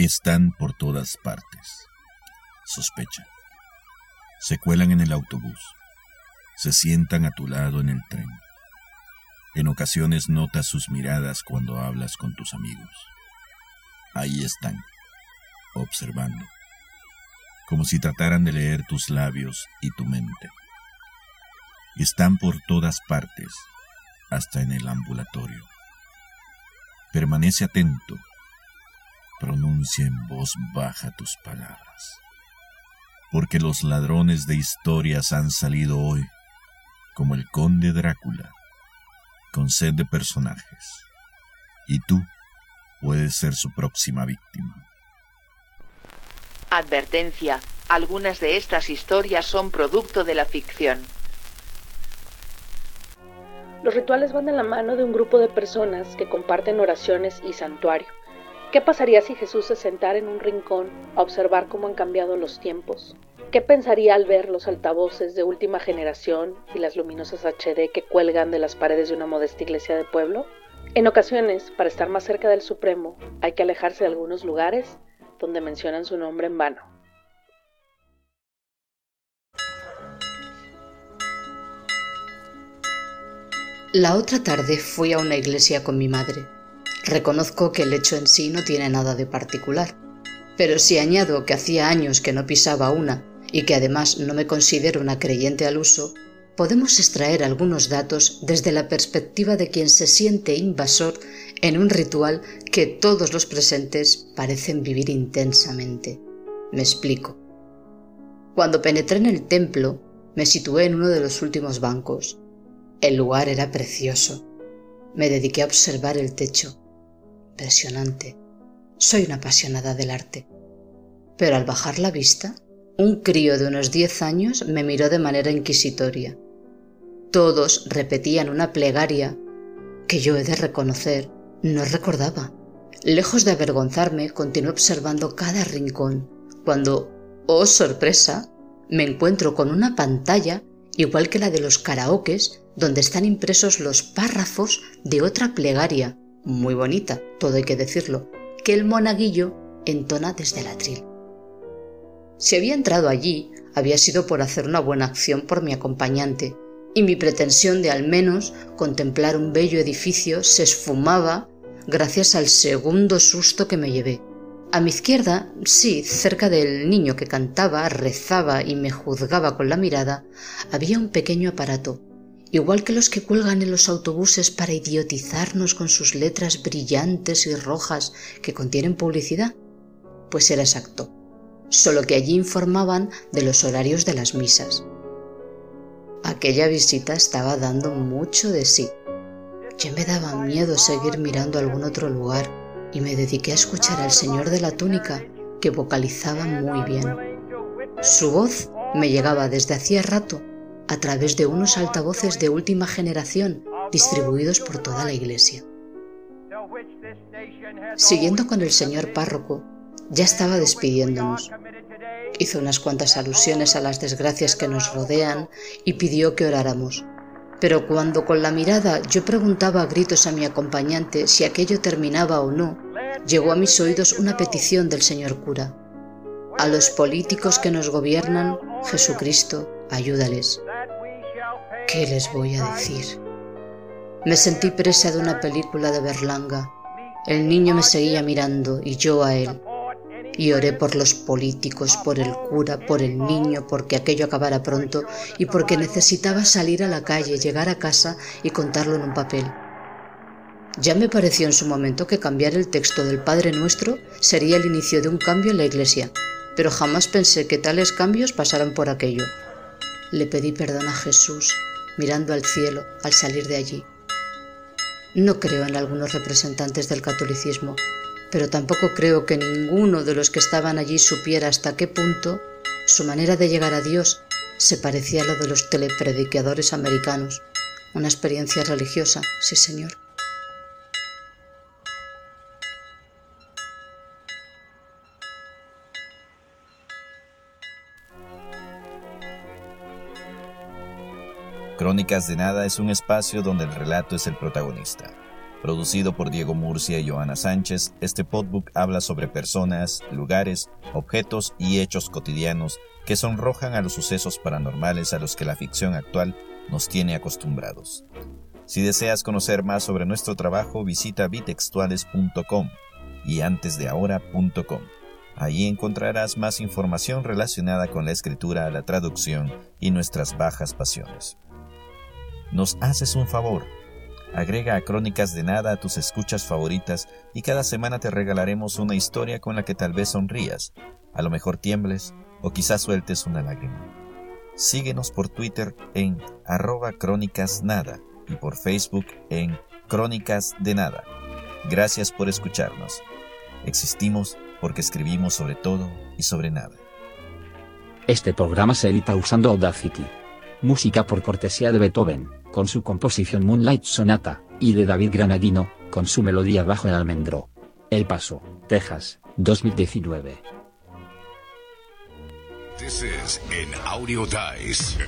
Están por todas partes. Sospecha. Se cuelan en el autobús. Se sientan a tu lado en el tren. En ocasiones notas sus miradas cuando hablas con tus amigos. Ahí están, observando, como si trataran de leer tus labios y tu mente. Están por todas partes, hasta en el ambulatorio. Permanece atento, pronuncia en voz baja tus palabras, porque los ladrones de historias han salido hoy, como el conde Drácula, con sed de personajes, y tú puedes ser su próxima víctima. Advertencia. Algunas de estas historias son producto de la ficción. Los rituales van de la mano de un grupo de personas que comparten oraciones y santuario. ¿Qué pasaría si Jesús se sentara en un rincón a observar cómo han cambiado los tiempos? ¿Qué pensaría al ver los altavoces de última generación y las luminosas HD que cuelgan de las paredes de una modesta iglesia de pueblo? En ocasiones, para estar más cerca del Supremo, hay que alejarse de algunos lugares donde mencionan su nombre en vano. La otra tarde fui a una iglesia con mi madre. Reconozco que el hecho en sí no tiene nada de particular, pero si añado que hacía años que no pisaba una y que además no me considero una creyente al uso, podemos extraer algunos datos desde la perspectiva de quien se siente invasor en un ritual que todos los presentes parecen vivir intensamente. Me explico. Cuando penetré en el templo, me situé en uno de los últimos bancos. El lugar era precioso. Me dediqué a observar el techo. Impresionante. Soy una apasionada del arte. Pero al bajar la vista, un crío de unos diez años me miró de manera inquisitoria. Todos repetían una plegaria que yo he de reconocer no recordaba. Lejos de avergonzarme, continué observando cada rincón, cuando, oh sorpresa, me encuentro con una pantalla igual que la de los karaokes donde están impresos los párrafos de otra plegaria, muy bonita, todo hay que decirlo, que el monaguillo entona desde el atril. Si había entrado allí, había sido por hacer una buena acción por mi acompañante, y mi pretensión de al menos contemplar un bello edificio se esfumaba gracias al segundo susto que me llevé. A mi izquierda, sí, cerca del niño que cantaba, rezaba y me juzgaba con la mirada, había un pequeño aparato, igual que los que cuelgan en los autobuses para idiotizarnos con sus letras brillantes y rojas que contienen publicidad? Pues era exacto, solo que allí informaban de los horarios de las misas. Aquella visita estaba dando mucho de sí. Ya me daba miedo seguir mirando algún otro lugar y me dediqué a escuchar al señor de la túnica que vocalizaba muy bien. Su voz me llegaba desde hacía rato a través de unos altavoces de última generación distribuidos por toda la iglesia. Siguiendo con el señor párroco, ya estaba despidiéndonos. Hizo unas cuantas alusiones a las desgracias que nos rodean y pidió que oráramos. Pero cuando con la mirada yo preguntaba a gritos a mi acompañante si aquello terminaba o no, llegó a mis oídos una petición del señor cura. A los políticos que nos gobiernan, Jesucristo, ayúdales. ¿Qué les voy a decir? Me sentí presa de una película de Berlanga. El niño me seguía mirando y yo a él. Y oré por los políticos, por el cura, por el niño, porque aquello acabara pronto y porque necesitaba salir a la calle, llegar a casa y contarlo en un papel. Ya me pareció en su momento que cambiar el texto del Padre Nuestro sería el inicio de un cambio en la Iglesia, pero jamás pensé que tales cambios pasaran por aquello. Le pedí perdón a Jesús mirando al cielo al salir de allí. No creo en algunos representantes del catolicismo, pero tampoco creo que ninguno de los que estaban allí supiera hasta qué punto su manera de llegar a Dios se parecía a lo de los telepredicadores americanos. Una experiencia religiosa, sí señor. Crónicas de Nada es un espacio donde el relato es el protagonista. Producido por Diego Murcia y Joana Sánchez, este podbook habla sobre personas, lugares, objetos y hechos cotidianos que sonrojan a los sucesos paranormales a los que la ficción actual nos tiene acostumbrados. Si deseas conocer más sobre nuestro trabajo, visita bitextuales.com y antesdeahora.com. Allí encontrarás más información relacionada con la escritura, la traducción y nuestras bajas pasiones. Nos haces un favor Agrega a Crónicas de Nada a tus escuchas favoritas y cada semana te regalaremos una historia con la que tal vez sonrías, a lo mejor tiembles o quizás sueltes una lágrima. Síguenos por Twitter en arroba Crónicas Nada y por Facebook en Crónicas de Nada. Gracias por escucharnos. Existimos porque escribimos sobre todo y sobre nada. Este programa se edita usando Audacity. Música por cortesía de Beethoven con su composición Moonlight Sonata, y de David Granadino, con su melodía Bajo el Almendro. El Paso, Texas, 2019. This is Audio Dice.